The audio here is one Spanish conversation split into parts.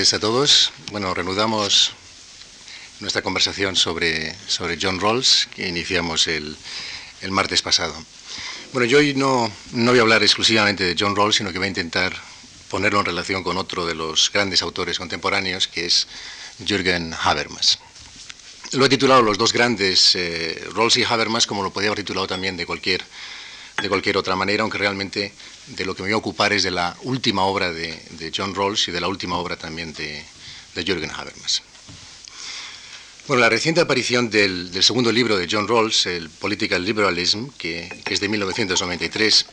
tardes a todos. Bueno, reanudamos nuestra conversación sobre, sobre John Rawls que iniciamos el, el martes pasado. Bueno, yo hoy no, no, voy a hablar exclusivamente de John Rawls, sino que voy a intentar ponerlo en relación con otro de los grandes autores contemporáneos, que es Jürgen Habermas. Lo he titulado Los dos grandes, eh, Rawls y Habermas, como lo podía haber titulado también de cualquier, de cualquier otra manera, aunque realmente de lo que me voy a ocupar es de la última obra de, John Rawls y de la última obra también de, Jürgen Habermas. Bueno, la reciente aparición del, segundo libro de John Rawls, el Political Liberalism, que, es de 1993,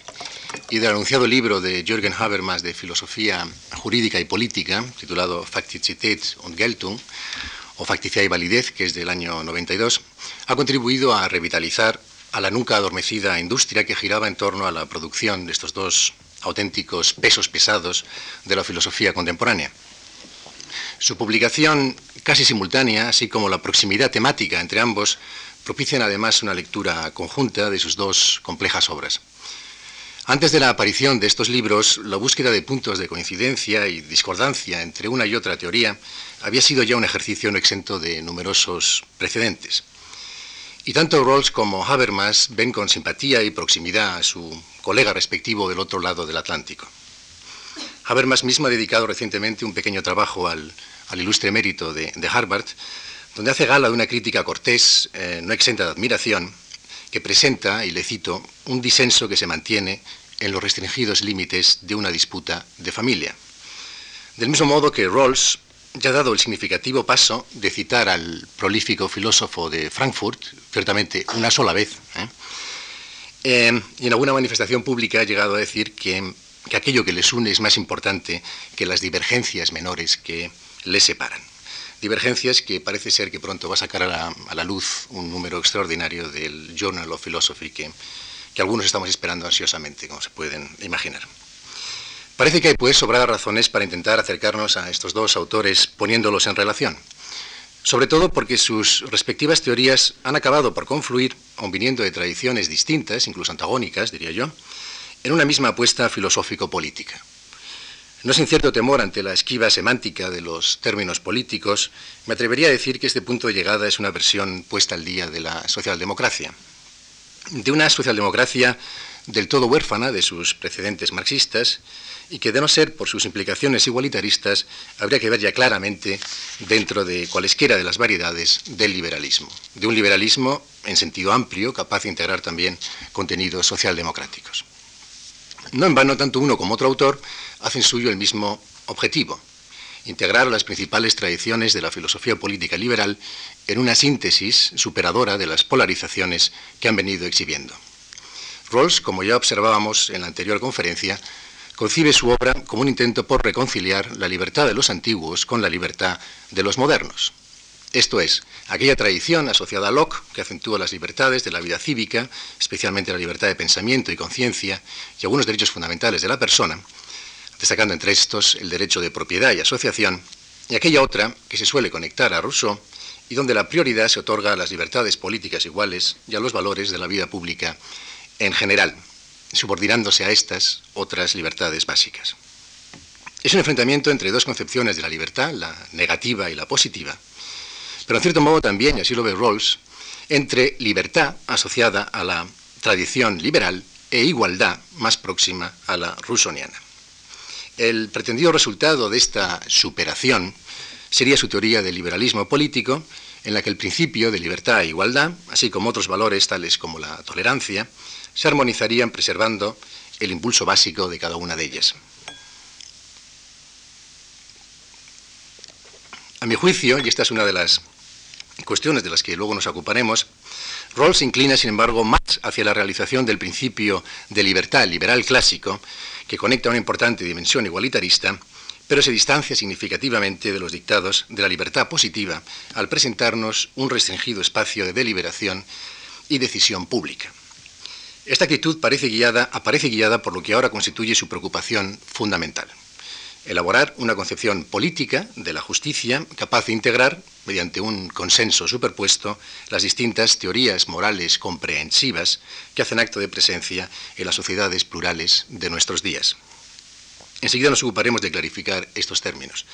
y del anunciado libro de Jürgen Habermas de filosofía jurídica y política, titulado Faktizität und Geltung, o Facticia y Validez, que es del año 92, ha contribuido a revitalizar a la nunca adormecida industria que giraba en torno a la producción de estos dos auténticos pesos pesados de la filosofía contemporánea. Su publicación casi simultánea, así como la proximidad temática entre ambos, propician además una lectura conjunta de sus dos complejas obras. Antes de la aparición de estos libros, la búsqueda de puntos de coincidencia y discordancia entre una y otra teoría había sido ya un ejercicio no exento de numerosos precedentes. Y tanto Rawls como Habermas ven con simpatía y proximidad a su colega respectivo del otro lado del Atlántico. Habermas mismo ha dedicado recientemente un pequeño trabajo al, ilustre mérito de, de, Harvard, donde hace gala de una crítica cortés, eh, no exenta de admiración, que presenta, y le cito, un disenso que se mantiene en los restringidos límites de una disputa de familia. Del mismo modo que Rawls ya dado el significativo paso de citar al prolífico filósofo de Frankfurt, ciertamente una sola vez, ¿eh? Eh, y en alguna manifestación pública ha llegado a decir que, que aquello que les une es más importante que las divergencias menores que les separan divergencias que parece ser que pronto va a sacar a la, a la luz un número extraordinario del Journal of Philosophy que, que, algunos estamos esperando ansiosamente, como se pueden imaginar. Parece que hay pues sobradas razones para intentar acercarnos a estos dos autores poniéndolos en relación, sobre todo porque sus respectivas teorías han acabado por confluir, aun viniendo de tradiciones distintas, incluso antagónicas, diría yo, en una misma apuesta filosófico-política. No sin cierto temor ante la esquiva semántica de los términos políticos, me atrevería a decir que este punto de llegada es una versión puesta al día de la socialdemocracia. De una socialdemocracia del todo huérfana de sus precedentes marxistas y que, de no ser por sus implicaciones igualitaristas, habría que ver ya claramente dentro de cualesquiera de las variedades del liberalismo. De un liberalismo en sentido amplio, capaz de integrar también contenidos socialdemocráticos. No en vano, tanto uno como otro autor hacen suyo el mismo objetivo, integrar las principales tradiciones de la filosofía política liberal en una síntesis superadora de las polarizaciones que han venido exhibiendo. Rawls, como ya observábamos en la anterior conferencia, concibe su obra como un intento por reconciliar la libertad de los antiguos con la libertad de los modernos. Esto es, aquella tradición asociada a Locke que acentúa las libertades de la vida cívica, especialmente la libertad de pensamiento y conciencia y algunos derechos fundamentales de la persona, destacando entre estos el derecho de propiedad y asociación, y aquella otra que se suele conectar a Rousseau y donde la prioridad se otorga a las libertades políticas iguales y a los valores de la vida pública en general, subordinándose a estas otras libertades básicas. Es un enfrentamiento entre dos concepciones de la libertad, la negativa y la positiva, pero en cierto modo también, y así lo ve Rawls, entre libertad asociada a la tradición liberal e igualdad más próxima a la rusoniana. El pretendido resultado de esta superación sería su teoría del liberalismo político, en la que el principio de libertad e igualdad, así como otros valores tales como la tolerancia, se armonizarían preservando el impulso básico de cada una de ellas. A mi juicio, y esta es una de las cuestiones de las que luego nos ocuparemos, Rawls inclina, sin embargo, más hacia la realización del principio de libertad liberal clásico, que conecta una importante dimensión igualitarista, pero se distancia significativamente de los dictados de la libertad positiva al presentarnos un restringido espacio de deliberación y decisión pública. Esta actitud aparece guiada por lo que ahora constituye su preocupación fundamental. Elaborar una concepción política de la justicia capaz de integrar, mediante un consenso superpuesto, las distintas teorías morales comprehensivas que hacen acto de presencia en las sociedades plurales de nuestros días. Enseguida nos ocuparemos de clarificar estos términos.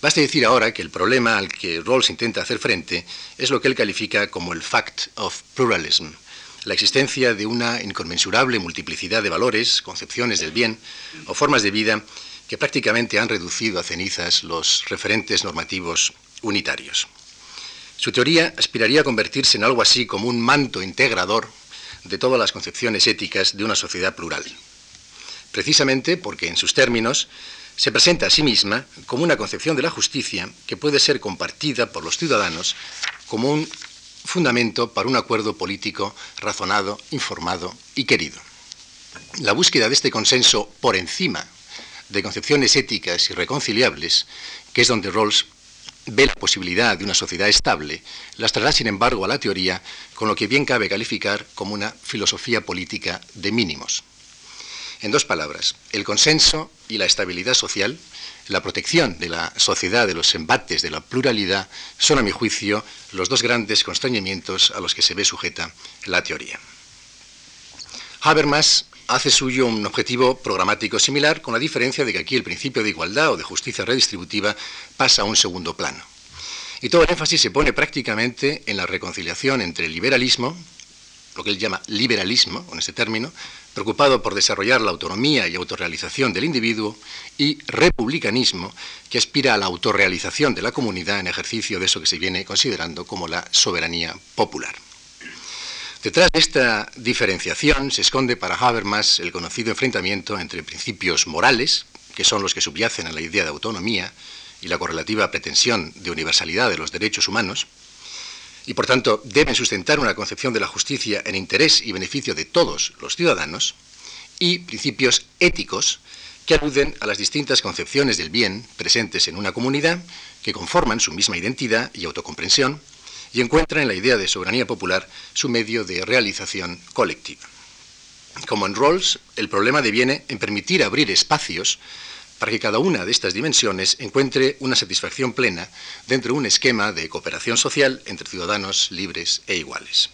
Baste decir ahora que el problema al que Rawls intenta hacer frente es lo que él califica como el fact of pluralism, la existencia de una inconmensurable multiplicidad de valores, concepciones del bien o formas de vida que prácticamente han reducido a cenizas los referentes normativos unitarios. Su teoría aspiraría a convertirse en algo así como un manto integrador de todas las concepciones éticas de una sociedad plural. Precisamente porque, en sus términos, se presenta a sí misma como una concepción de la justicia que puede ser compartida por los ciudadanos como un fundamento para un acuerdo político razonado, informado y querido. La búsqueda de este consenso por encima de concepciones éticas irreconciliables, que es donde Rawls ve la posibilidad de una sociedad estable, las traerá, sin embargo, a la teoría con lo que bien cabe calificar como una filosofía política de mínimos. En dos palabras, el consenso y la estabilidad social, la protección de la sociedad de los embates de la pluralidad, son, a mi juicio, los dos grandes constreñimientos a los que se ve sujeta la teoría. Habermas hace suyo un objetivo programático similar, con la diferencia de que aquí el principio de igualdad o de justicia redistributiva pasa a un segundo plano. Y todo el énfasis se pone prácticamente en la reconciliación entre el liberalismo, lo que él llama liberalismo, con este término, preocupado por desarrollar la autonomía y autorrealización del individuo, y republicanismo, que aspira a la autorrealización de la comunidad en ejercicio de eso que se viene considerando como la soberanía popular. Detrás de esta diferenciación se esconde para Habermas el conocido enfrentamiento entre principios morales, que son los que subyacen a la idea de autonomía y la correlativa pretensión de universalidad de los derechos humanos, y por tanto deben sustentar una concepción de la justicia en interés y beneficio de todos los ciudadanos, y principios éticos que aluden a las distintas concepciones del bien presentes en una comunidad que conforman su misma identidad y autocomprensión, y encuentra en la idea de soberanía popular su medio de realización colectiva. Como en Rawls, el problema deviene en permitir abrir espacios para que cada una de estas dimensiones encuentre una satisfacción plena dentro de un esquema de cooperación social entre ciudadanos libres e iguales.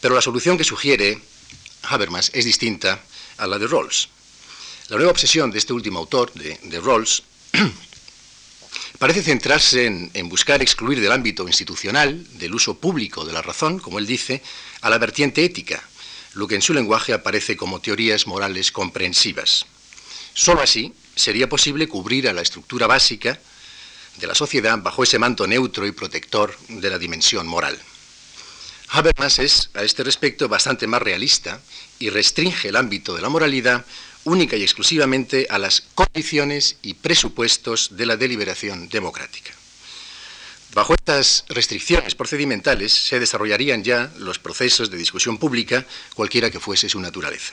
Pero la solución que sugiere Habermas es distinta a la de Rawls. La nueva obsesión de este último autor, de, Rawls, parece centrarse en, buscar excluir del ámbito institucional, del uso público de la razón, como él dice, a la vertiente ética, lo que en su lenguaje aparece como teorías morales comprensivas. Solo así sería posible cubrir a la estructura básica de la sociedad bajo ese manto neutro y protector de la dimensión moral. Habermas es, a este respecto, bastante más realista y restringe el ámbito de la moralidad única y exclusivamente a las condiciones y presupuestos de la deliberación democrática. Bajo estas restricciones procedimentales se desarrollarían ya los procesos de discusión pública, cualquiera que fuese su naturaleza.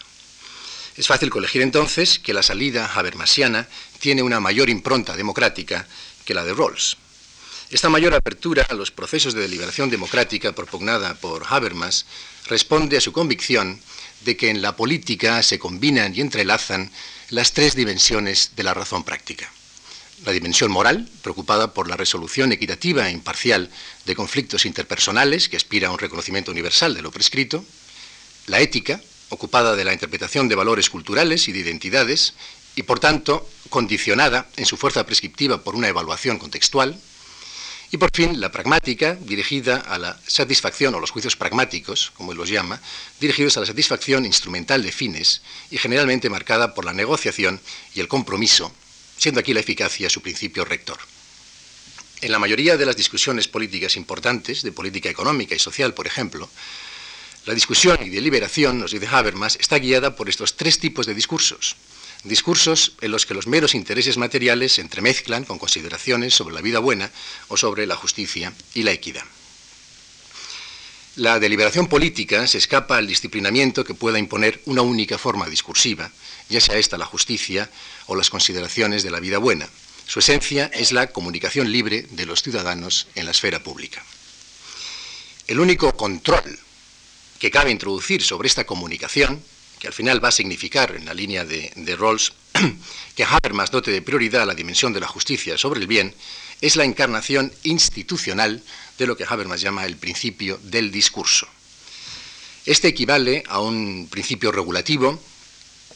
Es fácil colegir entonces que la salida habermasiana tiene una mayor impronta democrática que la de Rawls. Esta mayor apertura a los procesos de deliberación democrática propugnada por Habermas responde a su convicción de que en la política se combinan y entrelazan las tres dimensiones de la razón práctica. La dimensión moral, preocupada por la resolución equitativa e imparcial de conflictos interpersonales, que aspira a un reconocimiento universal de lo prescrito. La ética, ocupada de la interpretación de valores culturales y de identidades, y por tanto condicionada en su fuerza prescriptiva por una evaluación contextual, y por fin, la pragmática, dirigida a la satisfacción, o los juicios pragmáticos, como él los llama, dirigidos a la satisfacción instrumental de fines y generalmente marcada por la negociación y el compromiso, siendo aquí la eficacia su principio rector. En la mayoría de las discusiones políticas importantes, de política económica y social, por ejemplo, la discusión y deliberación, nos dice Habermas, está guiada por estos tres tipos de discursos discursos en los que los meros intereses materiales se entremezclan con consideraciones sobre la vida buena o sobre la justicia y la equidad. La deliberación política se escapa al disciplinamiento que pueda imponer una única forma discursiva, ya sea esta la justicia o las consideraciones de la vida buena. Su esencia es la comunicación libre de los ciudadanos en la esfera pública. El único control que cabe introducir sobre esta comunicación que al final va a significar, en la línea de, Rawls, que Habermas dote de prioridad a la dimensión de la justicia sobre el bien, es la encarnación institucional de lo que Habermas llama el principio del discurso. Este equivale a un principio regulativo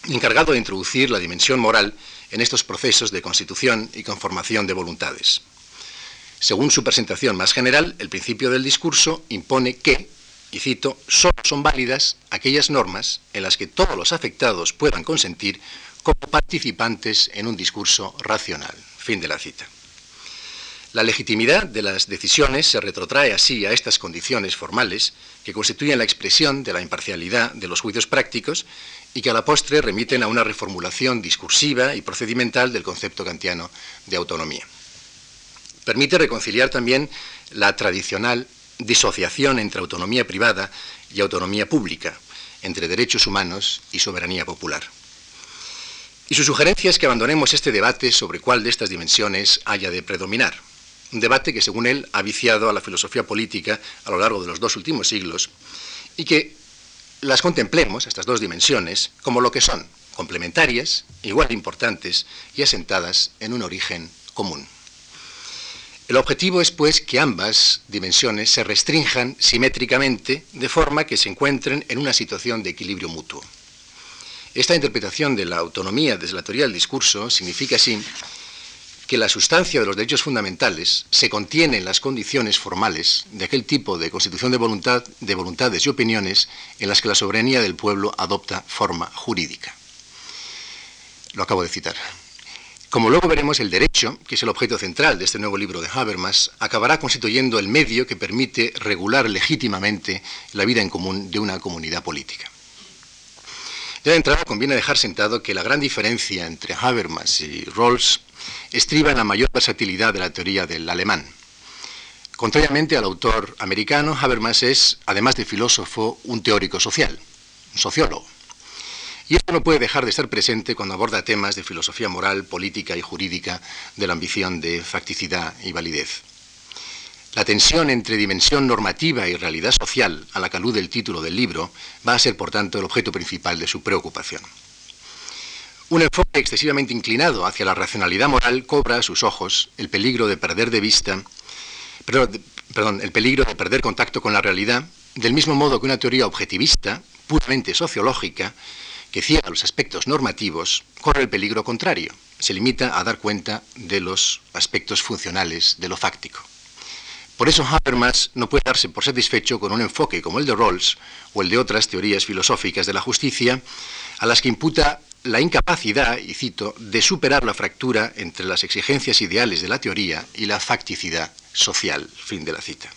encargado de introducir la dimensión moral en estos procesos de constitución y conformación de voluntades. Según su presentación más general, el principio del discurso impone que, y cito, solo son válidas aquellas normas en las que todos los afectados puedan consentir como participantes en un discurso racional. Fin de la cita. La legitimidad de las decisiones se retrotrae así a estas condiciones formales que constituyen la expresión de la imparcialidad de los juicios prácticos y que a la postre remiten a una reformulación discursiva y procedimental del concepto kantiano de autonomía. Permite reconciliar también la tradicional disociación entre autonomía privada y autonomía pública, entre derechos humanos y soberanía popular. Y su sugerencia es que abandonemos este debate sobre cuál de estas dimensiones haya de predominar un debate que, según él, ha viciado a la filosofía política a lo largo de los dos últimos siglos y que las contemplemos, estas dos dimensiones, como lo que son, complementarias, igual importantes y asentadas en un origen común. El objetivo es, pues, que ambas dimensiones se restrinjan simétricamente de forma que se encuentren en una situación de equilibrio mutuo. Esta interpretación de la autonomía desde la teoría del discurso significa así que la sustancia de los derechos fundamentales se contiene en las condiciones formales de aquel tipo de constitución de, voluntad, de voluntades y opiniones en las que la soberanía del pueblo adopta forma jurídica. Lo acabo de citar. Como luego veremos, el derecho, que es el objeto central de este nuevo libro de Habermas, acabará constituyendo el medio que permite regular legítimamente la vida en común de una comunidad política. Ya de entrada conviene dejar sentado que la gran diferencia entre Habermas y Rawls estriba en la mayor versatilidad de la teoría del alemán. Contrariamente al autor americano, Habermas es, además de filósofo, un teórico social, un sociólogo. Y esto no puede dejar de estar presente cuando aborda temas de filosofía moral, política y jurídica, de la ambición de facticidad y validez. La tensión entre dimensión normativa y realidad social, a la que alude el título del libro, va a ser, por tanto, el objeto principal de su preocupación. Un enfoque excesivamente inclinado hacia la racionalidad moral cobra a sus ojos el peligro de perder de vista, perdón, el peligro de perder contacto con la realidad, del mismo modo que una teoría objetivista, puramente sociológica, que ciega los aspectos normativos, corre el peligro contrario, se limita a dar cuenta de los aspectos funcionales de lo fáctico. Por eso Habermas no puede darse por satisfecho con un enfoque como el de Rawls o el de otras teorías filosóficas de la justicia, a las que imputa la incapacidad, y cito, de superar la fractura entre las exigencias ideales de la teoría y la facticidad social. Fin de la cita.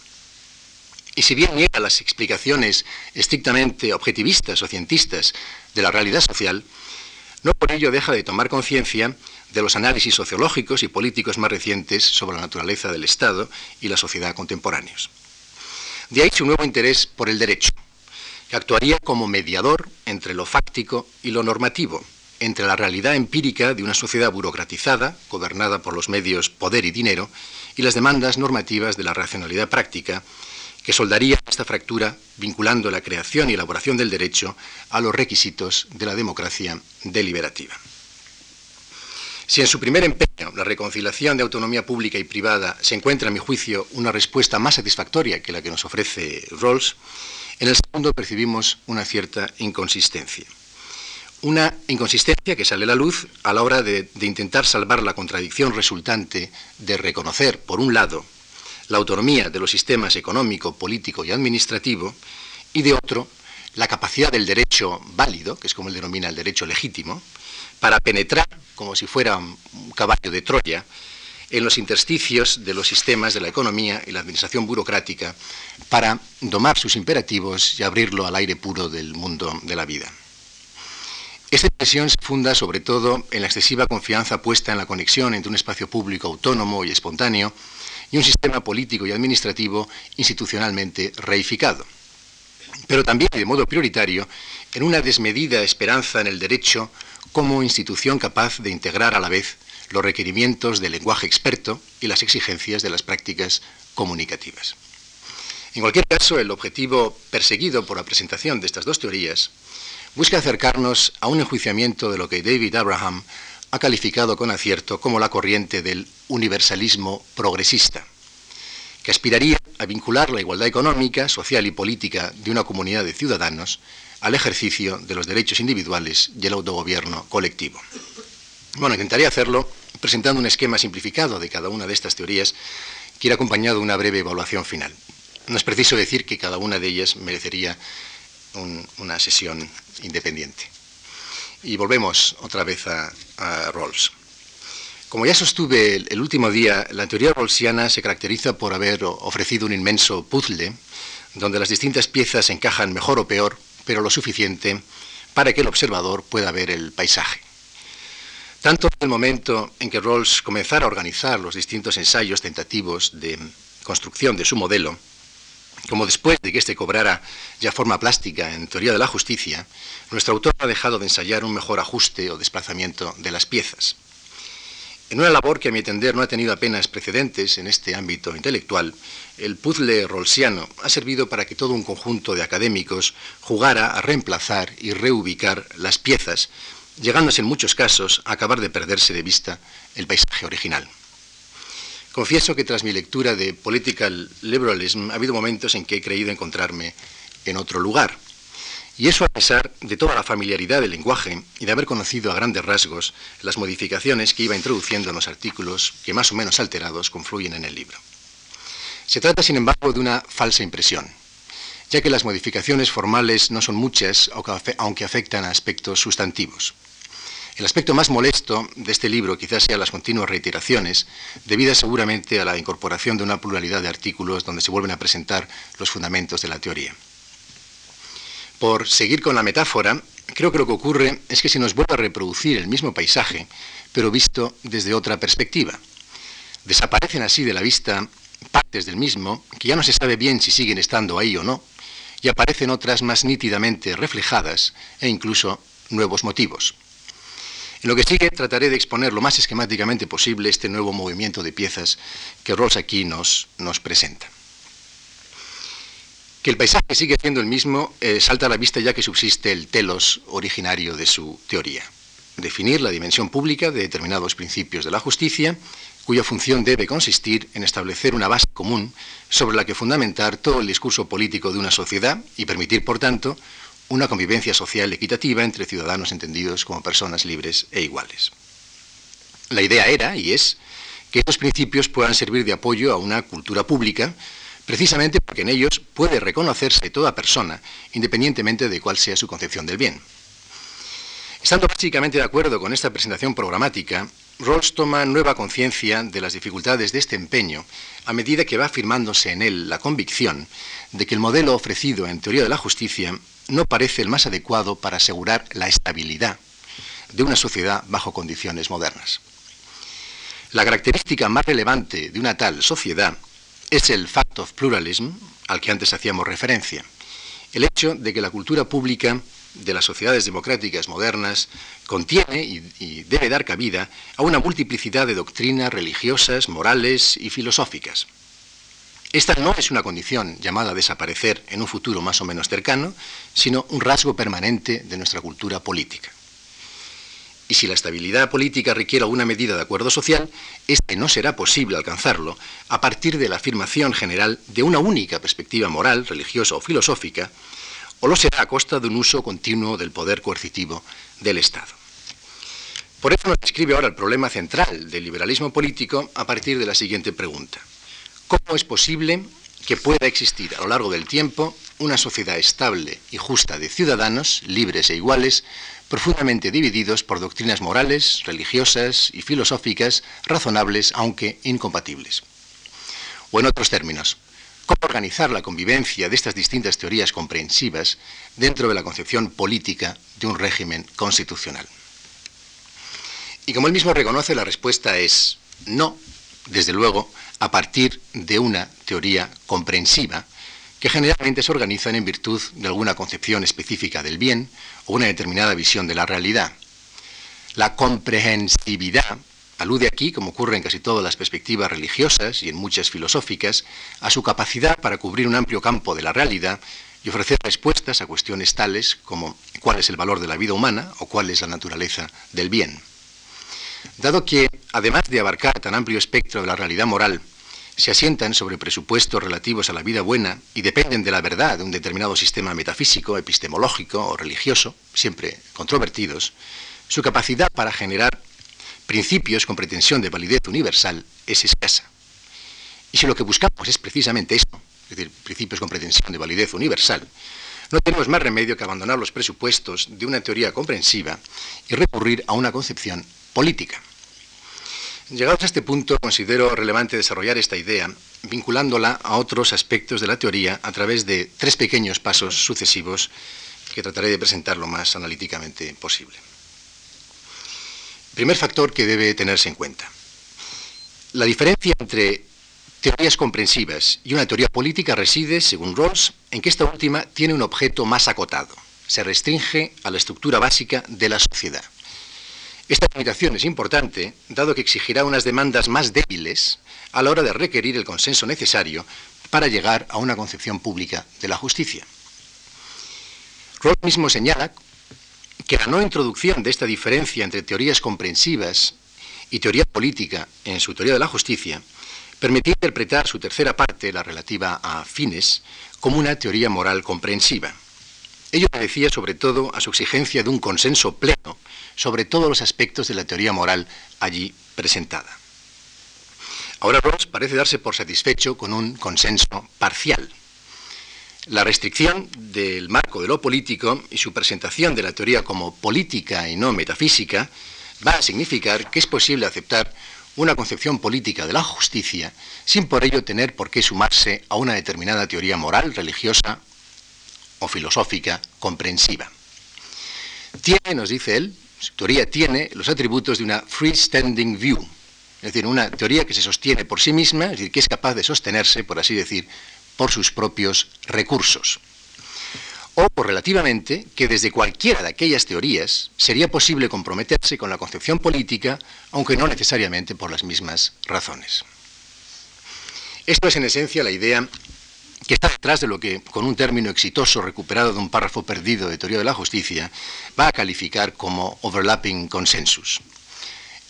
Y si bien niega las explicaciones estrictamente objetivistas o cientistas de la realidad social, no por ello deja de tomar conciencia de los análisis sociológicos y políticos más recientes sobre la naturaleza del Estado y la sociedad contemporáneos. De ahí su nuevo interés por el derecho, que actuaría como mediador entre lo fáctico y lo normativo, entre la realidad empírica de una sociedad burocratizada, gobernada por los medios poder y dinero, y las demandas normativas de la racionalidad práctica, que soldaría esta fractura vinculando la creación y elaboración del derecho a los requisitos de la democracia deliberativa. Si en su primer empeño, la reconciliación de autonomía pública y privada, se encuentra, a mi juicio, una respuesta más satisfactoria que la que nos ofrece Rawls, en el segundo percibimos una cierta inconsistencia. Una inconsistencia que sale a la luz a la hora de, intentar salvar la contradicción resultante de reconocer, por un lado, la autonomía de los sistemas económico, político y administrativo, y de otro, la capacidad del derecho válido, que es como él denomina el derecho legítimo, para penetrar, como si fuera un caballo de Troya, en los intersticios de los sistemas de la economía y la administración burocrática para domar sus imperativos y abrirlo al aire puro del mundo de la vida. Esta impresión se funda sobre todo en la excesiva confianza puesta en la conexión entre un espacio público autónomo y espontáneo y un sistema político y administrativo institucionalmente reificado. Pero también, y de modo prioritario, en una desmedida esperanza en el derecho como institución capaz de integrar a la vez los requerimientos del lenguaje experto y las exigencias de las prácticas comunicativas. En cualquier caso, el objetivo perseguido por la presentación de estas dos teorías busca acercarnos a un enjuiciamiento de lo que David Abraham ha calificado con acierto como la corriente del universalismo progresista, que aspiraría a vincular la igualdad económica, social y política de una comunidad de ciudadanos al ejercicio de los derechos individuales y el autogobierno colectivo. Bueno, intentaría hacerlo presentando un esquema simplificado de cada una de estas teorías que irá acompañado de una breve evaluación final. No es preciso decir que cada una de ellas merecería una sesión independiente. Y volvemos otra vez a, Rawls. Como ya sostuve el, último día, la teoría rawlsiana se caracteriza por haber ofrecido un inmenso puzzle donde las distintas piezas encajan mejor o peor, pero lo suficiente para que el observador pueda ver el paisaje. Tanto en el momento en que Rawls comenzara a organizar los distintos ensayos tentativos de construcción de su modelo, como después de que éste cobrara ya forma plástica en teoría de la justicia, nuestro autor ha dejado de ensayar un mejor ajuste o desplazamiento de las piezas. En una labor que a mi entender no ha tenido apenas precedentes en este ámbito intelectual, el puzzle rolsiano ha servido para que todo un conjunto de académicos jugara a reemplazar y reubicar las piezas, llegándose en muchos casos a acabar de perderse de vista el paisaje original. Confieso que tras mi lectura de Political Liberalism ha habido momentos en que he creído encontrarme en otro lugar. Y eso a pesar de toda la familiaridad del lenguaje y de haber conocido a grandes rasgos las modificaciones que iba introduciendo en los artículos que más o menos alterados confluyen en el libro. Se trata, sin embargo, de una falsa impresión, ya que las modificaciones formales no son muchas, aunque afectan a aspectos sustantivos. El aspecto más molesto de este libro quizás sea las continuas reiteraciones, debidas seguramente a la incorporación de una pluralidad de artículos donde se vuelven a presentar los fundamentos de la teoría. Por seguir con la metáfora, creo que lo que ocurre es que se nos vuelve a reproducir el mismo paisaje, pero visto desde otra perspectiva. Desaparecen así de la vista partes del mismo que ya no se sabe bien si siguen estando ahí o no, y aparecen otras más nítidamente reflejadas e incluso nuevos motivos. En lo que sigue trataré de exponer lo más esquemáticamente posible este nuevo movimiento de piezas que Rawls aquí nos, nos presenta. Que el paisaje sigue siendo el mismo eh, salta a la vista ya que subsiste el telos originario de su teoría. Definir la dimensión pública de determinados principios de la justicia, cuya función debe consistir en establecer una base común sobre la que fundamentar todo el discurso político de una sociedad y permitir, por tanto, una convivencia social equitativa entre ciudadanos entendidos como personas libres e iguales. La idea era y es que estos principios puedan servir de apoyo a una cultura pública, precisamente porque en ellos puede reconocerse toda persona, independientemente de cuál sea su concepción del bien. Estando básicamente de acuerdo con esta presentación programática, Rawls toma nueva conciencia de las dificultades de este empeño a medida que va afirmándose en él la convicción de que el modelo ofrecido en teoría de la justicia no parece el más adecuado para asegurar la estabilidad de una sociedad bajo condiciones modernas. La característica más relevante de una tal sociedad es el fact of pluralism al que antes hacíamos referencia, el hecho de que la cultura pública de las sociedades democráticas modernas contiene y, debe dar cabida a una multiplicidad de doctrinas religiosas, morales y filosóficas. Esta no es una condición llamada a desaparecer en un futuro más o menos cercano, sino un rasgo permanente de nuestra cultura política. Y si la estabilidad política requiere alguna medida de acuerdo social, este no será posible alcanzarlo a partir de la afirmación general de una única perspectiva moral, religiosa o filosófica, o lo será a costa de un uso continuo del poder coercitivo del Estado. Por eso nos describe ahora el problema central del liberalismo político a partir de la siguiente pregunta. ¿Cómo es posible que pueda existir a lo largo del tiempo una sociedad estable y justa de ciudadanos, libres e iguales, profundamente divididos por doctrinas morales, religiosas y filosóficas razonables aunque incompatibles? O en otros términos, ¿cómo organizar la convivencia de estas distintas teorías comprensivas dentro de la concepción política de un régimen constitucional? Y como él mismo reconoce, la respuesta es no, desde luego, a partir de una teoría comprensiva que generalmente se organizan en virtud de alguna concepción específica del bien o una determinada visión de la realidad. La comprehensividad alude aquí, como ocurre en casi todas las perspectivas religiosas y en muchas filosóficas, a su capacidad para cubrir un amplio campo de la realidad y ofrecer respuestas a cuestiones tales como cuál es el valor de la vida humana o cuál es la naturaleza del bien. Dado que, además de abarcar tan amplio espectro de la realidad moral, se asientan sobre presupuestos relativos a la vida buena y dependen de la verdad de un determinado sistema metafísico, epistemológico o religioso, siempre controvertidos, su capacidad para generar principios con pretensión de validez universal es escasa. Y si lo que buscamos es precisamente eso, es decir, principios con pretensión de validez universal, no tenemos más remedio que abandonar los presupuestos de una teoría comprensiva y recurrir a una concepción política. Llegados a este punto, considero relevante desarrollar esta idea vinculándola a otros aspectos de la teoría a través de tres pequeños pasos sucesivos que trataré de presentar lo más analíticamente posible. Primer factor que debe tenerse en cuenta. La diferencia entre teorías comprensivas y una teoría política reside, según Rawls, en que esta última tiene un objeto más acotado. Se restringe a la estructura básica de la sociedad. Esta limitación es importante, dado que exigirá unas demandas más débiles a la hora de requerir el consenso necesario para llegar a una concepción pública de la justicia. Rawls mismo señala que la no introducción de esta diferencia entre teorías comprensivas y teoría política en su teoría de la justicia permitía interpretar su tercera parte, la relativa a fines, como una teoría moral comprensiva. Ello obedecía sobre todo a su exigencia de un consenso pleno sobre todos los aspectos de la teoría moral allí presentada. Ahora Ross parece darse por satisfecho con un consenso parcial. La restricción del marco de lo político y su presentación de la teoría como política y no metafísica va a significar que es posible aceptar una concepción política de la justicia sin por ello tener por qué sumarse a una determinada teoría moral, religiosa o filosófica comprensiva. Tiene, nos dice él, su teoría tiene los atributos de una freestanding view, es decir, una teoría que se sostiene por sí misma, es decir, que es capaz de sostenerse, por así decir, por sus propios recursos. O, por relativamente, que desde cualquiera de aquellas teorías sería posible comprometerse con la concepción política, aunque no necesariamente por las mismas razones. Esto es en esencia la idea que está detrás de lo que, con un término exitoso recuperado de un párrafo perdido de Teoría de la Justicia, va a calificar como overlapping consensus.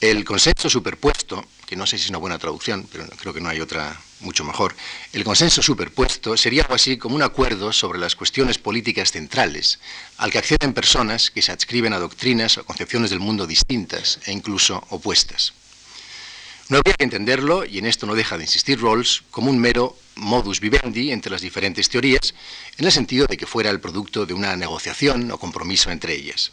El consenso superpuesto, que no sé si es una buena traducción, pero creo que no hay otra mucho mejor, el consenso superpuesto sería algo así como un acuerdo sobre las cuestiones políticas centrales, al que acceden personas que se adscriben a doctrinas o concepciones del mundo distintas e incluso opuestas. No habría que entenderlo, y en esto no deja de insistir Rawls, como un mero modus vivendi entre las diferentes teorías, en el sentido de que fuera el producto de una negociación o compromiso entre ellas.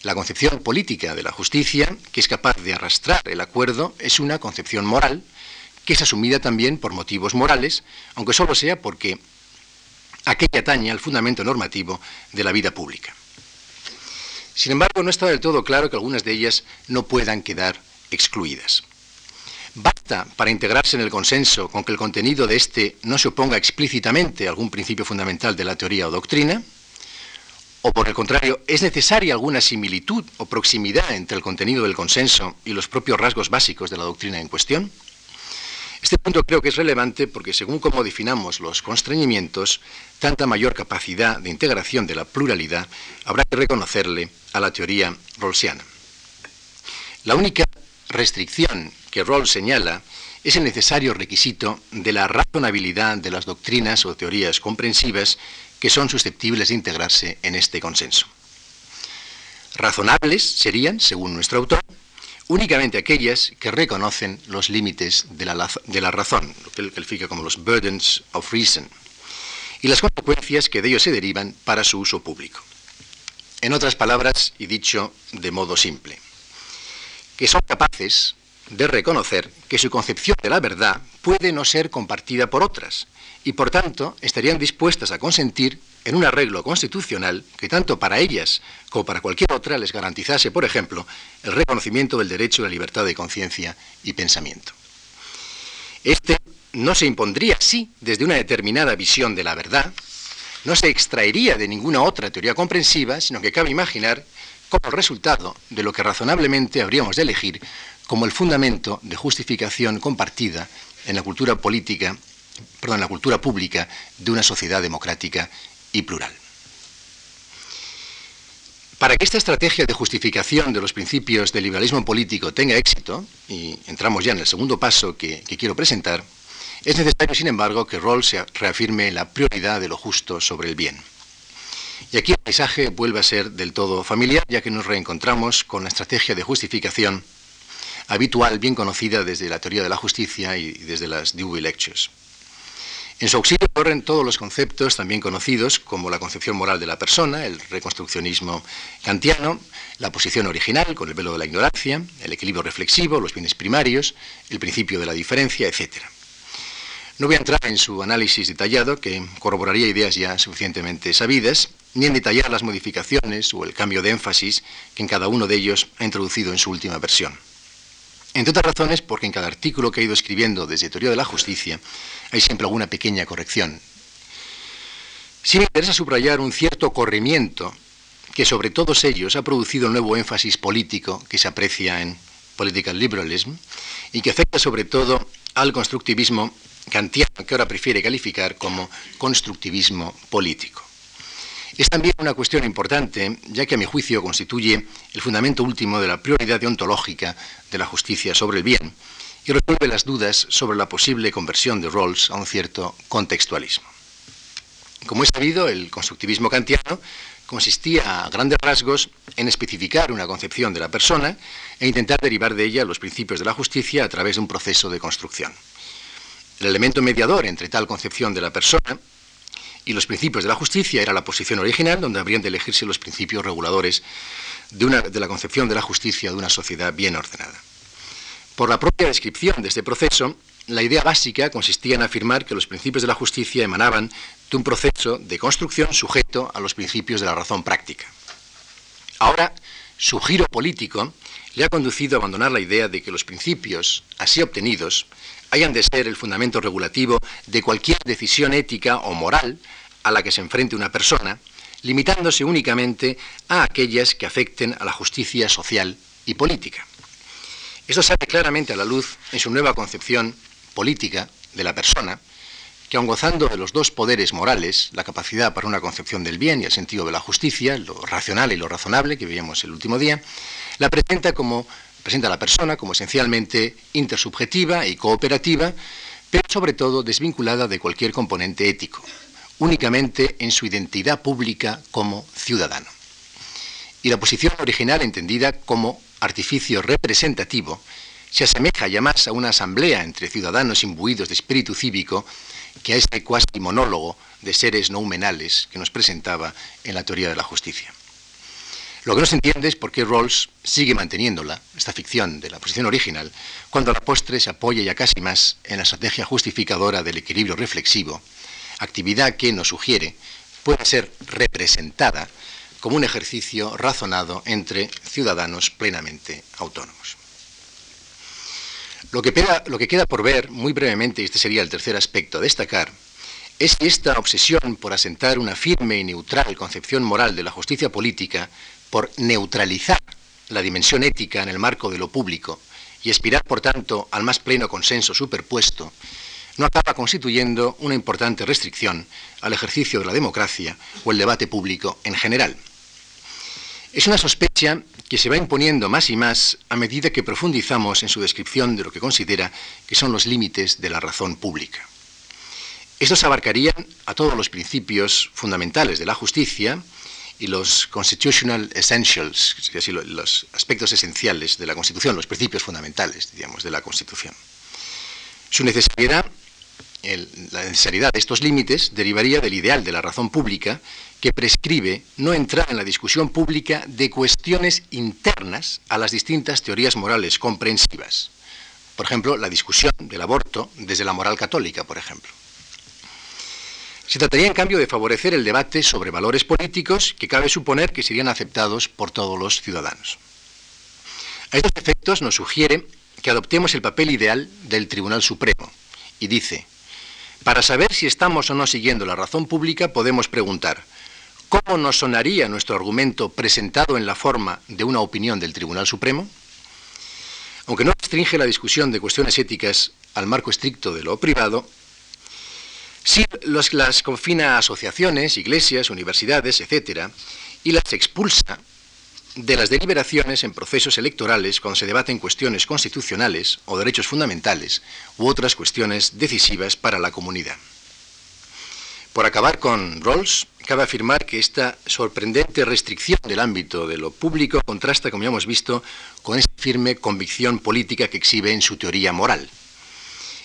La concepción política de la justicia, que es capaz de arrastrar el acuerdo, es una concepción moral, que es asumida también por motivos morales, aunque solo sea porque aquella atañe al fundamento normativo de la vida pública. Sin embargo, no está del todo claro que algunas de ellas no puedan quedar excluidas. ¿Basta para integrarse en el consenso con que el contenido de éste no se oponga explícitamente a algún principio fundamental de la teoría o doctrina? ¿O por el contrario, es necesaria alguna similitud o proximidad entre el contenido del consenso y los propios rasgos básicos de la doctrina en cuestión? Este punto creo que es relevante porque según cómo definamos los constreñimientos, tanta mayor capacidad de integración de la pluralidad habrá que reconocerle a la teoría rawlsiana. La única restricción que Rawls señala es el necesario requisito de la razonabilidad de las doctrinas o teorías comprensivas que son susceptibles de integrarse en este consenso. Razonables serían, según nuestro autor, únicamente aquellas que reconocen los límites de la, razón, lo que él califica como los burdens of reason, y las consecuencias que de ellos se derivan para su uso público. En otras palabras, y dicho de modo simple, que son capaces de reconocer que su concepción de la verdad puede no ser compartida por otras y por tanto estarían dispuestas a consentir en un arreglo constitucional que tanto para ellas como para cualquier otra les garantizase, por ejemplo, el reconocimiento del derecho a la libertad de conciencia y pensamiento. Este no se impondría así desde una determinada visión de la verdad, no se extraería de ninguna otra teoría comprensiva, sino que cabe imaginar como resultado de lo que razonablemente habríamos de elegir como el fundamento de justificación compartida en la cultura política, perdón, en la cultura pública de una sociedad democrática y plural. Para que esta estrategia de justificación de los principios del liberalismo político tenga éxito, y entramos ya en el segundo paso que, que quiero presentar, Es necesario, sin embargo, que Rawls reafirme la prioridad de lo justo sobre el bien. Y aquí el paisaje vuelve a ser del todo familiar, ya que nos reencontramos con la estrategia de justificación habitual, bien conocida desde la teoría de la justicia y desde las Dewey Lectures. En su auxilio corren todos los conceptos también conocidos como la concepción moral de la persona, el reconstruccionismo kantiano, la posición original con el velo de la ignorancia, el equilibrio reflexivo, los bienes primarios, el principio de la diferencia, etc. No voy a entrar en su análisis detallado, que corroboraría ideas ya suficientemente sabidas, ni en detallar las modificaciones o el cambio de énfasis que en cada uno de ellos ha introducido en su última versión. Entre otras razones, porque en cada artículo que ha ido escribiendo desde Teoría de la Justicia hay siempre alguna pequeña corrección. Sí me interesa subrayar un cierto corrimiento que sobre todos ellos ha producido el nuevo énfasis político que se aprecia en Political Liberalism y que afecta sobre todo al constructivismo kantiano, que ahora prefiere calificar como constructivismo político. Es también una cuestión importante, ya que a mi juicio constituye el fundamento último de la prioridad deontológica de la justicia sobre el bien y resuelve las dudas sobre la posible conversión de Rawls a un cierto contextualismo. Como es sabido, el constructivismo kantiano consistía a grandes rasgos en especificar una concepción de la persona e intentar derivar de ella los principios de la justicia a través de un proceso de construcción. El elemento mediador entre tal concepción de la persona y los principios de la justicia era la posición original, donde habrían de elegirse los principios reguladores de, una, de la concepción de la justicia de una sociedad bien ordenada. Por la propia descripción de este proceso, la idea básica consistía en afirmar que los principios de la justicia emanaban de un proceso de construcción sujeto a los principios de la razón práctica. Ahora, su giro político le ha conducido a abandonar la idea de que los principios así obtenidos hayan de ser el fundamento regulativo de cualquier decisión ética o moral a la que se enfrente una persona, limitándose únicamente a aquellas que afecten a la justicia social y política. Esto sale claramente a la luz en su nueva concepción política de la persona, que aun gozando de los dos poderes morales, la capacidad para una concepción del bien y el sentido de la justicia, lo racional y lo razonable que vimos el último día, la presenta como presenta a la persona como esencialmente intersubjetiva y cooperativa, pero sobre todo desvinculada de cualquier componente ético, únicamente en su identidad pública como ciudadano. Y la posición original entendida como artificio representativo se asemeja ya más a una asamblea entre ciudadanos imbuidos de espíritu cívico que a este cuasi monólogo de seres no humenales que nos presentaba en la teoría de la justicia. Lo que no se entiende es por qué Rawls sigue manteniéndola, esta ficción de la posición original, cuando a la postre se apoya ya casi más en la estrategia justificadora del equilibrio reflexivo, actividad que nos sugiere puede ser representada como un ejercicio razonado entre ciudadanos plenamente autónomos. Lo que, lo que, queda por ver, muy brevemente, y este sería el tercer aspecto a destacar, es que esta obsesión por asentar una firme y neutral concepción moral de la justicia política por neutralizar la dimensión ética en el marco de lo público y aspirar, por tanto, al más pleno consenso superpuesto, no acaba constituyendo una importante restricción al ejercicio de la democracia o el debate público en general. Es una sospecha que se va imponiendo más y más a medida que profundizamos en su descripción de lo que considera que son los límites de la razón pública. Estos abarcarían a todos los principios fundamentales de la justicia, y los constitutional essentials, es decir, los aspectos esenciales de la Constitución, los principios fundamentales, digamos, de la Constitución. Su necesidad, la necesidad de estos límites derivaría del ideal de la razón pública que prescribe no entrar en la discusión pública de cuestiones internas a las distintas teorías morales comprensivas. Por ejemplo, la discusión del aborto desde la moral católica, por ejemplo. Se trataría, en cambio, de favorecer el debate sobre valores políticos que cabe suponer que serían aceptados por todos los ciudadanos. A estos efectos nos sugiere que adoptemos el papel ideal del Tribunal Supremo y dice, para saber si estamos o no siguiendo la razón pública podemos preguntar, ¿cómo nos sonaría nuestro argumento presentado en la forma de una opinión del Tribunal Supremo? Aunque no restringe la discusión de cuestiones éticas al marco estricto de lo privado, Sí, las confina a asociaciones, iglesias, universidades, etc., y las expulsa de las deliberaciones en procesos electorales cuando se debaten cuestiones constitucionales o derechos fundamentales u otras cuestiones decisivas para la comunidad. Por acabar con Rawls, cabe afirmar que esta sorprendente restricción del ámbito de lo público contrasta, como ya hemos visto, con esa firme convicción política que exhibe en su teoría moral.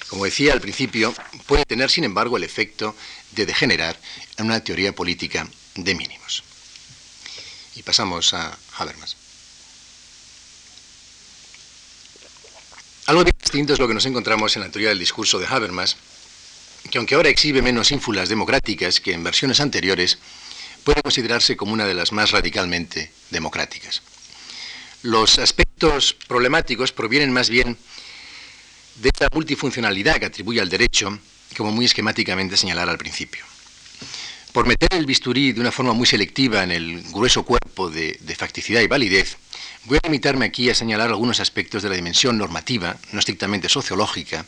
Como decía al principio, puede tener, sin embargo, el efecto de degenerar en una teoría política de mínimos. Y pasamos a Habermas. Algo distinto es lo que nos encontramos en la teoría del discurso de Habermas, que aunque ahora exhibe menos ínfulas democráticas que en versiones anteriores, puede considerarse como una de las más radicalmente democráticas. Los aspectos problemáticos provienen más bien de esta multifuncionalidad que atribuye al derecho, como muy esquemáticamente señalar al principio. Por meter el bisturí de una forma muy selectiva en el grueso cuerpo de, de, facticidad y validez, voy a limitarme aquí a señalar algunos aspectos de la dimensión normativa, no estrictamente sociológica,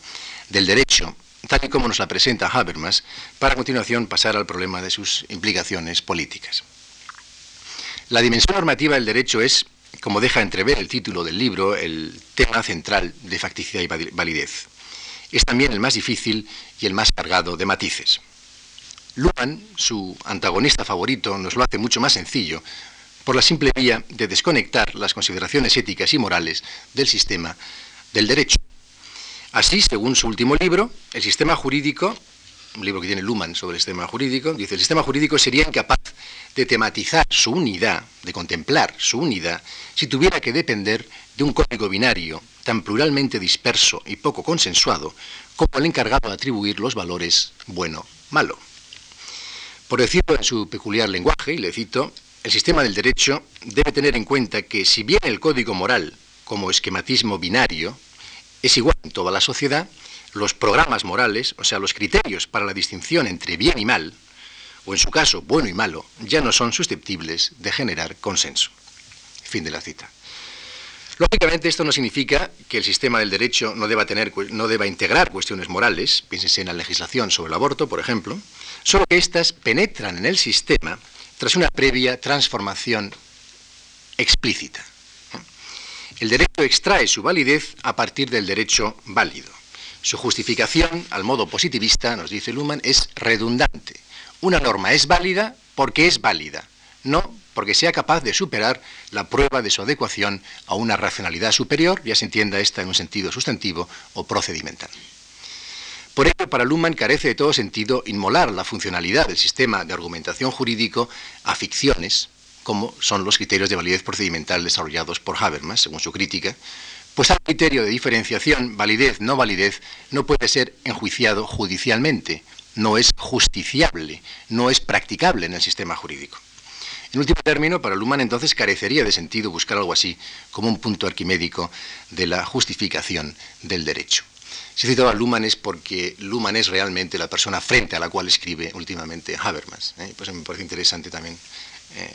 del derecho tal y como nos la presenta Habermas, para a continuación pasar al problema de sus implicaciones políticas. La dimensión normativa del derecho es, como deja entrever el título del libro, el tema central de facticidad y validez. Es también el más difícil y el más cargado de matices. Luhmann, su antagonista favorito, nos lo hace mucho más sencillo por la simple vía de desconectar las consideraciones éticas y morales del sistema del derecho. Así, según su último libro, el sistema jurídico, un libro que tiene Luhmann sobre el sistema jurídico, dice, el sistema jurídico sería incapaz de tematizar su unidad, de contemplar su unidad, si tuviera que depender de un código binario tan pluralmente disperso y poco consensuado como el encargado de atribuir los valores bueno-malo. Por decirlo en su peculiar lenguaje, y le cito, el sistema del derecho debe tener en cuenta que si bien el código moral, como esquematismo binario, es igual en toda la sociedad, los programas morales, o sea, los criterios para la distinción entre bien y mal, o en su caso bueno y malo, ya no son susceptibles de generar consenso. Fin de la cita. Lógicamente esto no significa que el sistema del derecho no deba, tener, no deba integrar cuestiones morales, piénsense en la legislación sobre el aborto, por ejemplo, solo que éstas penetran en el sistema tras una previa transformación explícita. El derecho extrae su validez a partir del derecho válido. Su justificación, al modo positivista, nos dice Luhmann, es redundante. Una norma es válida porque es válida, no porque sea capaz de superar la prueba de su adecuación a una racionalidad superior, ya se entienda esta en un sentido sustantivo o procedimental. Por ello, para Luhmann carece de todo sentido inmolar la funcionalidad del sistema de argumentación jurídico a ficciones, como son los criterios de validez procedimental desarrollados por Habermas, según su crítica, pues al criterio de diferenciación, validez, no validez, no puede ser enjuiciado judicialmente, no es justiciable, no es practicable en el sistema jurídico. En último término, para Luhmann entonces carecería de sentido buscar algo así como un punto arquimédico de la justificación del derecho. Si citado a Luhmann es porque Luhmann es realmente la persona frente a la cual escribe últimamente Habermas. ¿eh? Pues me parece interesante también eh,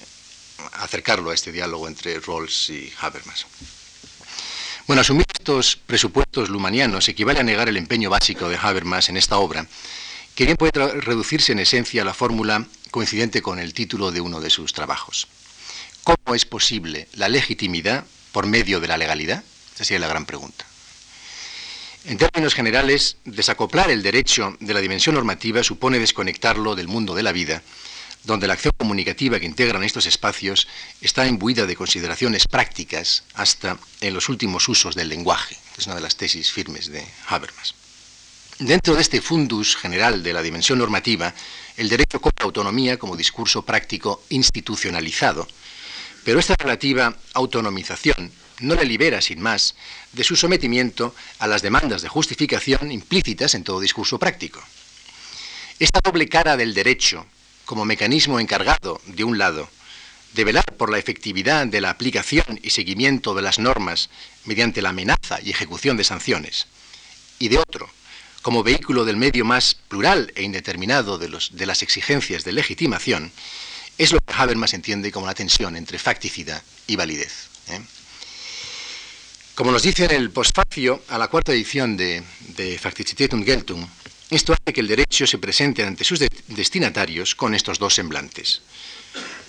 acercarlo a este diálogo entre Rawls y Habermas. Bueno, asumir estos presupuestos lumanianos equivale a negar el empeño básico de Habermas en esta obra, que bien puede reducirse en esencia a la fórmula coincidente con el título de uno de sus trabajos. ¿Cómo es posible la legitimidad por medio de la legalidad? Esa sería la gran pregunta. En términos generales, desacoplar el derecho de la dimensión normativa supone desconectarlo del mundo de la vida donde la acción comunicativa que integran estos espacios está imbuida de consideraciones prácticas hasta en los últimos usos del lenguaje. Es una de las tesis firmes de Habermas. Dentro de este fundus general de la dimensión normativa, el derecho cobra autonomía como discurso práctico institucionalizado, pero esta relativa autonomización no le libera, sin más, de su sometimiento a las demandas de justificación implícitas en todo discurso práctico. Esta doble cara del derecho, como mecanismo encargado, de un lado, de velar por la efectividad de la aplicación y seguimiento de las normas mediante la amenaza y ejecución de sanciones, y de otro, como vehículo del medio más plural e indeterminado de, las exigencias de legitimación, es lo que Habermas entiende como la tensión entre facticidad y validez. ¿eh? Como nos dice en el postfacio a la cuarta edición de, de Faktizität und Geltung, esto hace que el derecho se presente ante sus destinatarios con estos dos semblantes.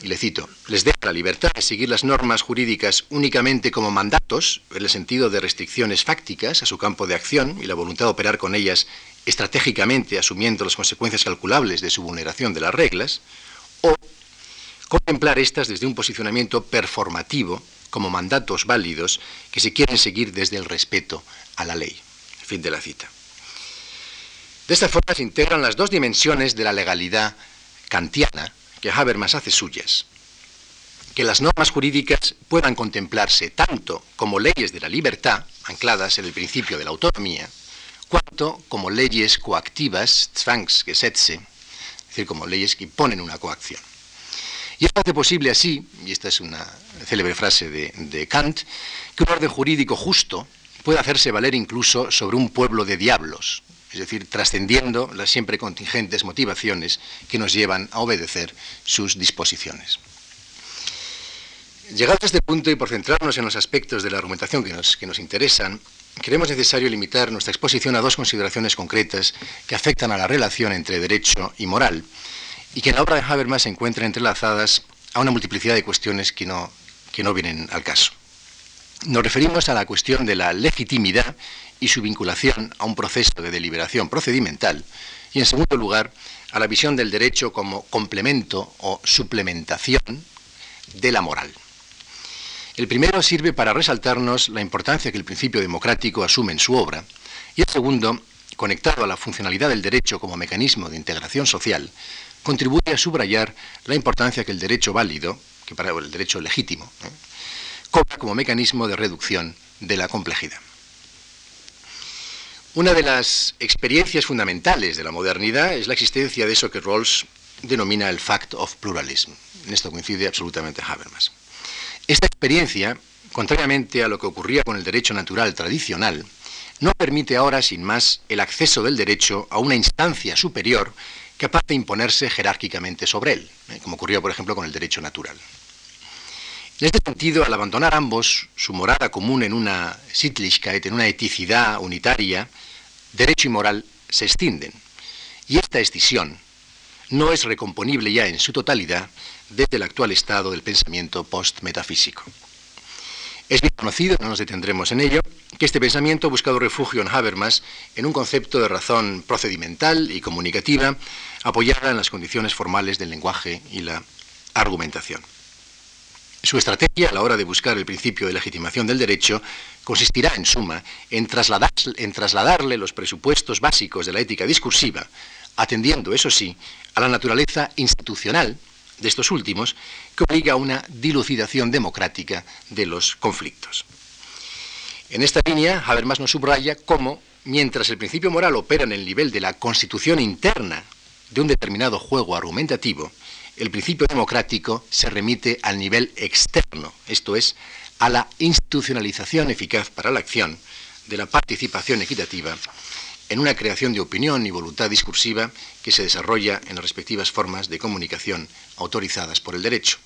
y le cito, les deja la libertad de seguir las normas jurídicas únicamente como mandatos, en el sentido de restricciones fácticas a su campo de acción y la voluntad de operar con ellas estratégicamente asumiendo las consecuencias calculables de su vulneración de las reglas, o contemplar estas desde un posicionamiento performativo como mandatos válidos que se quieren seguir desde el respeto a la ley. Fin de la cita. De esta forma se integran las dos dimensiones de la legalidad kantiana que Habermas hace suyas. Que las normas jurídicas puedan contemplarse tanto como leyes de la libertad, ancladas en el principio de la autonomía, cuanto como leyes coactivas, Zwangsgesetze, es decir, como leyes que imponen una coacción. Y esto hace posible así, y esta es una célebre frase de, de Kant, que un orden jurídico justo puede hacerse valer incluso sobre un pueblo de diablos, es decir, trascendiendo las siempre contingentes motivaciones que nos llevan a obedecer sus disposiciones. Llegado a este punto y por centrarnos en los aspectos de la argumentación que nos, que nos interesan, creemos necesario limitar nuestra exposición a dos consideraciones concretas que afectan a la relación entre derecho y moral y que en la obra de Habermas se encuentran entrelazadas a una multiplicidad de cuestiones que no, que no vienen al caso. Nos referimos a la cuestión de la legitimidad y su vinculación a un proceso de deliberación procedimental y, en segundo lugar, a la visión del derecho como complemento o suplementación de la moral. El primero sirve para resaltarnos la importancia que el principio democrático asume en su obra y el segundo, conectado a la funcionalidad del derecho como mecanismo de integración social, contribuye a subrayar la importancia que el derecho válido, que para el derecho legítimo. Cobra como mecanismo de reducción de la complejidad. Una de las experiencias fundamentales de la modernidad es la existencia de eso que Rawls denomina el fact of pluralism. En esto coincide absolutamente Habermas. Esta experiencia, contrariamente a lo que ocurría con el derecho natural tradicional, no permite ahora, sin más, el acceso del derecho a una instancia superior capaz de imponerse jerárquicamente sobre él, ¿eh? como ocurrió, por ejemplo, con el derecho natural. En este sentido, al abandonar ambos su morada común en una Sittlichkeit, en una eticidad unitaria, derecho y moral se extienden. Y esta escisión no es recomponible ya en su totalidad desde el actual estado del pensamiento post-metafísico. Es bien conocido, no nos detendremos en ello, que este pensamiento ha buscado refugio en Habermas en un concepto de razón procedimental y comunicativa apoyada en las condiciones formales del lenguaje y la argumentación. Su estrategia a la hora de buscar el principio de legitimación del derecho consistirá, en suma, en, trasladarle los presupuestos básicos de la ética discursiva, atendiendo, eso sí, a la naturaleza institucional de estos últimos, que obliga a una dilucidación democrática de los conflictos. En esta línea, Habermas nos subraya cómo, mientras el principio moral opera en el nivel de la constitución interna de un determinado juego argumentativo, el principio democrático se remite al nivel externo, esto es, a la institucionalización eficaz para la acción de la participación equitativa en una creación de opinión y voluntad discursiva que se desarrolla en las respectivas formas de comunicación autorizadas por el derecho.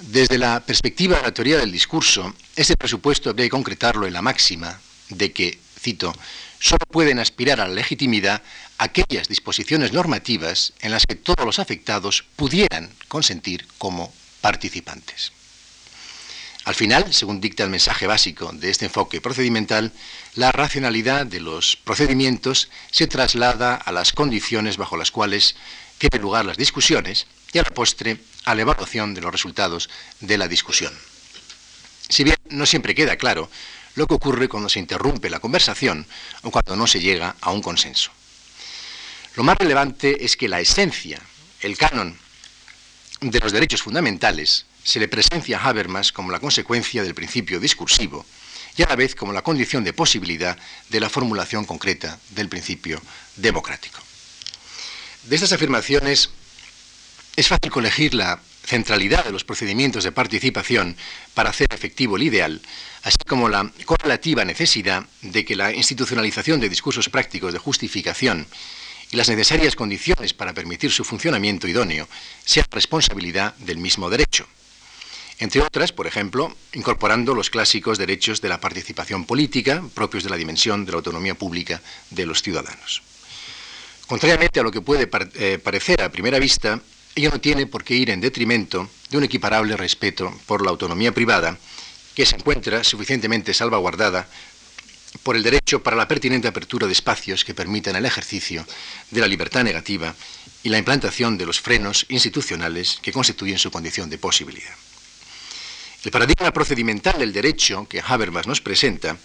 Desde la perspectiva de la teoría del discurso, ese presupuesto debe concretarlo en la máxima de que, cito, solo pueden aspirar a la legitimidad aquellas disposiciones normativas en las que todos los afectados pudieran consentir como participantes. Al final, según dicta el mensaje básico de este enfoque procedimental, la racionalidad de los procedimientos se traslada a las condiciones bajo las cuales tienen lugar las discusiones y a la postre a la evaluación de los resultados de la discusión. Si bien no siempre queda claro lo que ocurre cuando se interrumpe la conversación o cuando no se llega a un consenso. Lo más relevante es que la esencia, el canon de los derechos fundamentales, se le presencia a Habermas como la consecuencia del principio discursivo y a la vez como la condición de posibilidad de la formulación concreta del principio democrático. De estas afirmaciones es fácil colegir la centralidad de los procedimientos de participación para hacer efectivo el ideal, así como la correlativa necesidad de que la institucionalización de discursos prácticos de justificación y las necesarias condiciones para permitir su funcionamiento idóneo sea responsabilidad del mismo derecho. Entre otras, por ejemplo, incorporando los clásicos derechos de la participación política propios de la dimensión de la autonomía pública de los ciudadanos. Contrariamente a lo que puede eh, parecer a primera vista, ello no tiene por qué ir en detrimento de un equiparable respeto por la autonomía privada que se encuentra suficientemente salvaguardada por el derecho para la pertinente apertura de espacios que permitan el ejercicio de la libertad negativa y la implantación de los frenos institucionales que constituyen su condición de posibilidad. El paradigma procedimental del derecho que Habermas nos presenta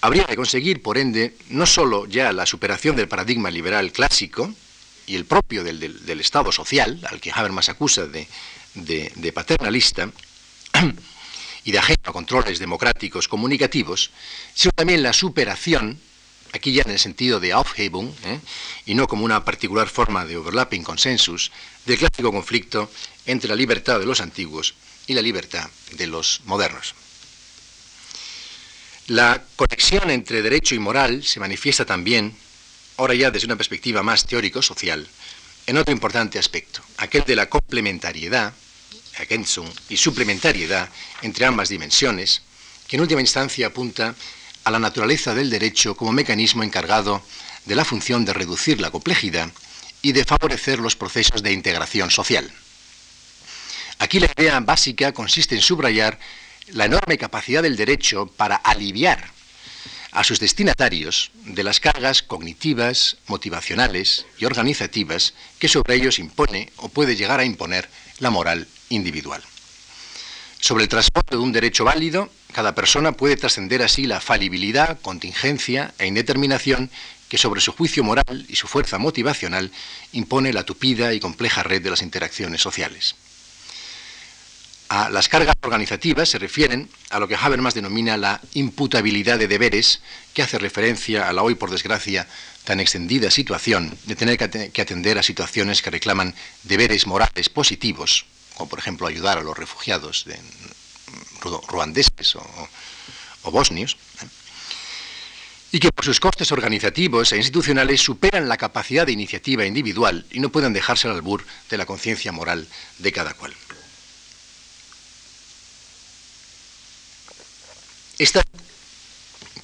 habría de conseguir, por ende, no sólo ya la superación del paradigma liberal clásico y el propio del, Estado social, al que Habermas acusa de, de paternalista, y de ajeno a controles democráticos comunicativos, sino también la superación, aquí ya en el sentido de Aufhebung, ¿eh? y no como una particular forma de overlapping consensus, del clásico conflicto entre la libertad de los antiguos y la libertad de los modernos. La conexión entre derecho y moral se manifiesta también, ahora ya desde una perspectiva más teórico-social, en otro importante aspecto, aquel de la complementariedad y suplementariedad entre ambas dimensiones, que en última instancia apunta a la naturaleza del derecho como mecanismo encargado de la función de reducir la complejidad y de favorecer los procesos de integración social. Aquí la idea básica consiste en subrayar la enorme capacidad del derecho para aliviar a sus destinatarios de las cargas cognitivas, motivacionales y organizativas que sobre ellos impone o puede llegar a imponer la moral individual. Sobre el transporte de un derecho válido, cada persona puede trascender así la falibilidad, contingencia e indeterminación que sobre su juicio moral y su fuerza motivacional impone la tupida y compleja red de las interacciones sociales. A las cargas organizativas se refieren a lo que Habermas denomina la imputabilidad de deberes, que hace referencia a la hoy, por desgracia, tan extendida situación de tener que atender a situaciones que reclaman deberes morales positivos, como por ejemplo ayudar a los refugiados de, ruandeses o, bosnios, ¿eh? y que por sus costes organizativos e institucionales superan la capacidad de iniciativa individual y no pueden dejarse al albur de la conciencia moral de cada cual. Esta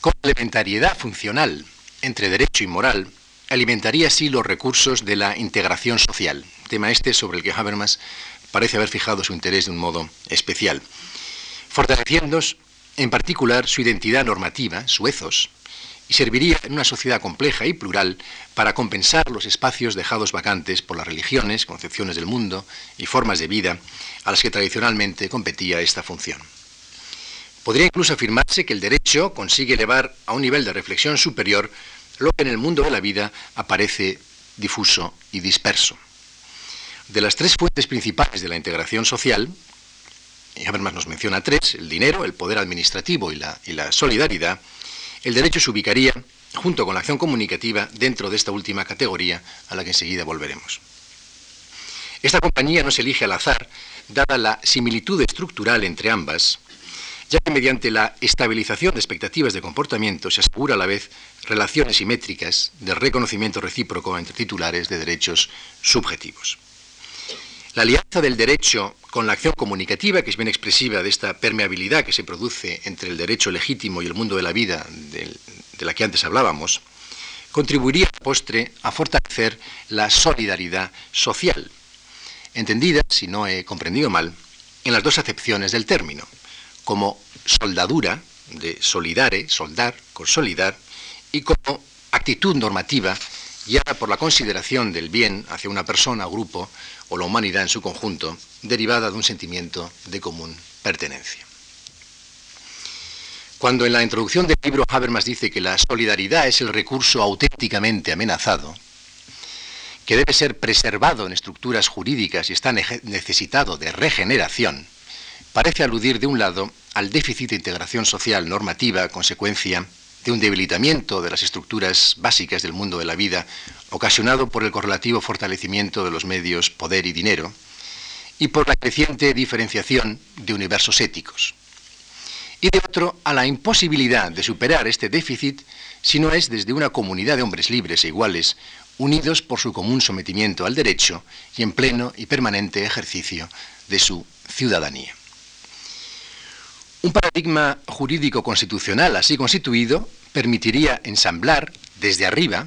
complementariedad funcional entre derecho y moral alimentaría así los recursos de la integración social, tema este sobre el que Habermas parece haber fijado su interés de un modo especial, fortaleciendo en particular su identidad normativa, su y serviría en una sociedad compleja y plural para compensar los espacios dejados vacantes por las religiones, concepciones del mundo y formas de vida a las que tradicionalmente competía esta función. Podría incluso afirmarse que el derecho consigue elevar a un nivel de reflexión superior lo que en el mundo de la vida aparece difuso y disperso. De las tres fuentes principales de la integración social, y Habermas nos menciona tres, el dinero, el poder administrativo y la, y la solidaridad, el derecho se ubicaría, junto con la acción comunicativa, dentro de esta última categoría a la que enseguida volveremos. Esta compañía no se elige al azar, dada la similitud estructural entre ambas, ya que mediante la estabilización de expectativas de comportamiento se asegura a la vez relaciones simétricas de reconocimiento recíproco entre titulares de derechos subjetivos. La alianza del derecho con la acción comunicativa, que es bien expresiva de esta permeabilidad que se produce entre el derecho legítimo y el mundo de la vida de, la que antes hablábamos, contribuiría a postre a fortalecer la solidaridad social, entendida, si no he comprendido mal, en las dos acepciones del término, como soldadura, de solidare, soldar, consolidar, y como actitud normativa guiada por la consideración del bien hacia una persona, grupo o la humanidad en su conjunto, derivada de un sentimiento de común pertenencia. Cuando en la introducción del libro Habermas dice que la solidaridad es el recurso auténticamente amenazado, que debe ser preservado en estructuras jurídicas y está necesitado de regeneración, parece aludir de un lado al déficit de integración social normativa consecuencia de un debilitamiento de las estructuras básicas del mundo de la vida, ocasionado por el correlativo fortalecimiento de los medios poder y dinero, y por la creciente diferenciación de universos éticos. Y de otro, a la imposibilidad de superar este déficit si no es desde una comunidad de hombres libres e iguales, unidos por su común sometimiento al derecho y en pleno y permanente ejercicio de su ciudadanía. Un paradigma jurídico constitucional así constituido permitiría ensamblar desde arriba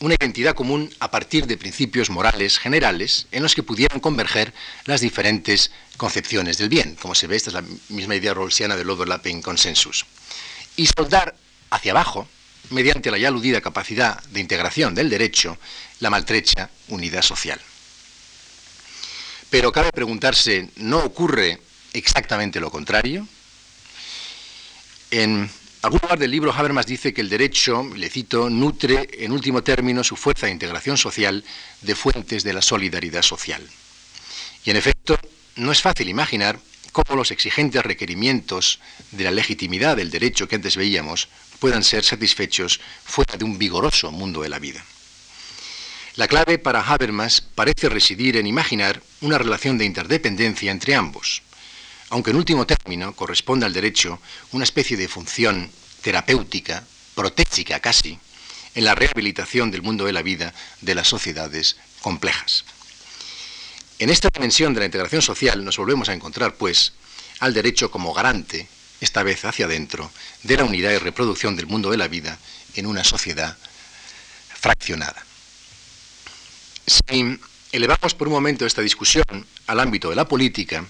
una identidad común a partir de principios morales generales en los que pudieran converger las diferentes concepciones del bien. Como se ve, esta es la misma idea rolsiana del overlapping consensus. Y soldar hacia abajo, mediante la ya aludida capacidad de integración del derecho, la maltrecha unidad social. Pero cabe preguntarse, ¿no ocurre exactamente lo contrario? En algún lugar del libro Habermas dice que el derecho, le cito, nutre en último término su fuerza de integración social de fuentes de la solidaridad social. Y en efecto, no es fácil imaginar cómo los exigentes requerimientos de la legitimidad del derecho que antes veíamos puedan ser satisfechos fuera de un vigoroso mundo de la vida. La clave para Habermas parece residir en imaginar una relación de interdependencia entre ambos, aunque en último término corresponde al derecho una especie de función terapéutica, protésica casi, en la rehabilitación del mundo de la vida de las sociedades complejas. En esta dimensión de la integración social nos volvemos a encontrar, pues, al derecho como garante, esta vez hacia adentro, de la unidad y reproducción del mundo de la vida en una sociedad fraccionada. Si elevamos por un momento esta discusión al ámbito de la política,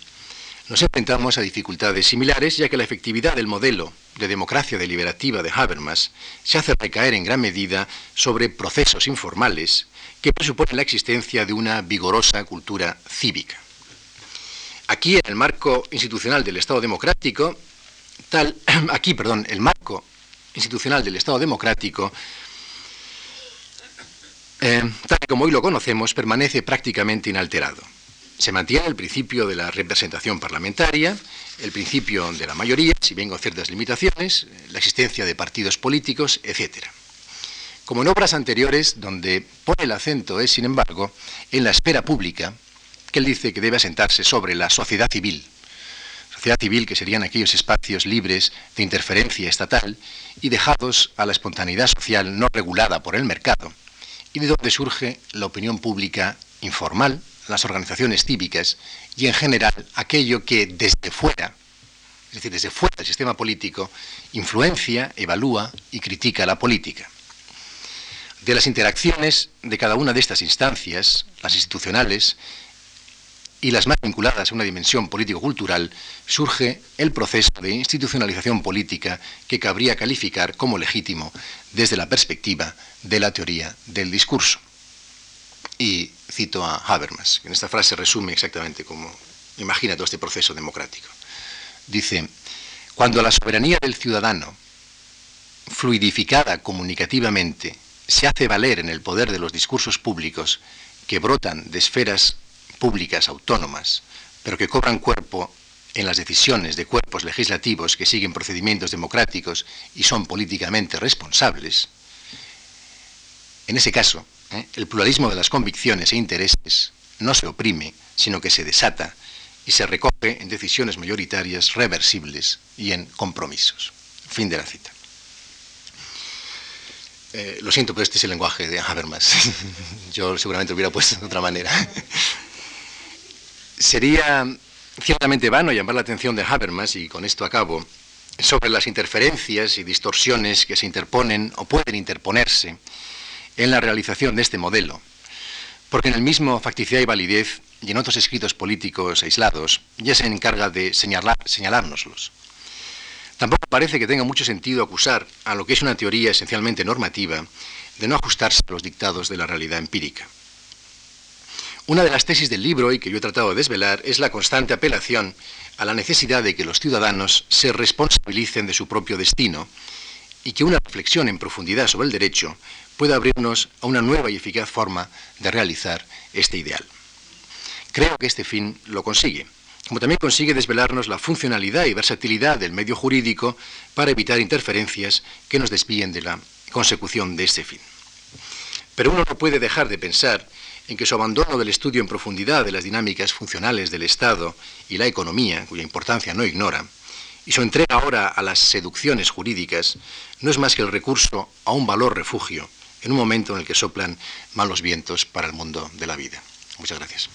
nos enfrentamos a dificultades similares, ya que la efectividad del modelo de democracia deliberativa de Habermas se hace recaer en gran medida sobre procesos informales que presuponen la existencia de una vigorosa cultura cívica. Aquí, en el marco institucional del Estado democrático, tal, aquí, perdón, el marco institucional del Estado democrático eh, tal como hoy lo conocemos, permanece prácticamente inalterado. Se mantiene el principio de la representación parlamentaria, el principio de la mayoría, si bien con ciertas limitaciones, la existencia de partidos políticos, etc. Como en obras anteriores, donde pone el acento es, sin embargo, en la esfera pública, que él dice que debe asentarse sobre la sociedad civil. Sociedad civil que serían aquellos espacios libres de interferencia estatal y dejados a la espontaneidad social no regulada por el mercado y de donde surge la opinión pública informal, las organizaciones cívicas y en general aquello que desde fuera, es decir, desde fuera del sistema político, influencia, evalúa y critica la política. De las interacciones de cada una de estas instancias, las institucionales, y las más vinculadas a una dimensión político-cultural, surge el proceso de institucionalización política que cabría calificar como legítimo desde la perspectiva de la teoría del discurso. Y cito a Habermas, que en esta frase resume exactamente cómo imagina todo este proceso democrático. Dice, cuando la soberanía del ciudadano, fluidificada comunicativamente, se hace valer en el poder de los discursos públicos que brotan de esferas públicas autónomas, pero que cobran cuerpo en las decisiones de cuerpos legislativos que siguen procedimientos democráticos y son políticamente responsables, en ese caso, ¿eh? el pluralismo de las convicciones e intereses no se oprime, sino que se desata y se recoge en decisiones mayoritarias reversibles y en compromisos. Fin de la cita. Eh, lo siento, pero este es el lenguaje de Habermas. Yo seguramente lo hubiera puesto de otra manera. Sería ciertamente vano llamar la atención de Habermas, y con esto acabo, sobre las interferencias y distorsiones que se interponen o pueden interponerse en la realización de este modelo, porque en el mismo Facticidad y Validez y en otros escritos políticos aislados ya se encarga de señalar, señalárnoslos. Tampoco parece que tenga mucho sentido acusar a lo que es una teoría esencialmente normativa de no ajustarse a los dictados de la realidad empírica. Una de las tesis del libro y que yo he tratado de desvelar es la constante apelación a la necesidad de que los ciudadanos se responsabilicen de su propio destino y que una reflexión en profundidad sobre el derecho pueda abrirnos a una nueva y eficaz forma de realizar este ideal. Creo que este fin lo consigue, como también consigue desvelarnos la funcionalidad y versatilidad del medio jurídico para evitar interferencias que nos desvíen de la consecución de este fin. Pero uno no puede dejar de pensar en que su abandono del estudio en profundidad de las dinámicas funcionales del Estado y la economía, cuya importancia no ignora, y su entrega ahora a las seducciones jurídicas, no es más que el recurso a un valor refugio en un momento en el que soplan malos vientos para el mundo de la vida. Muchas gracias.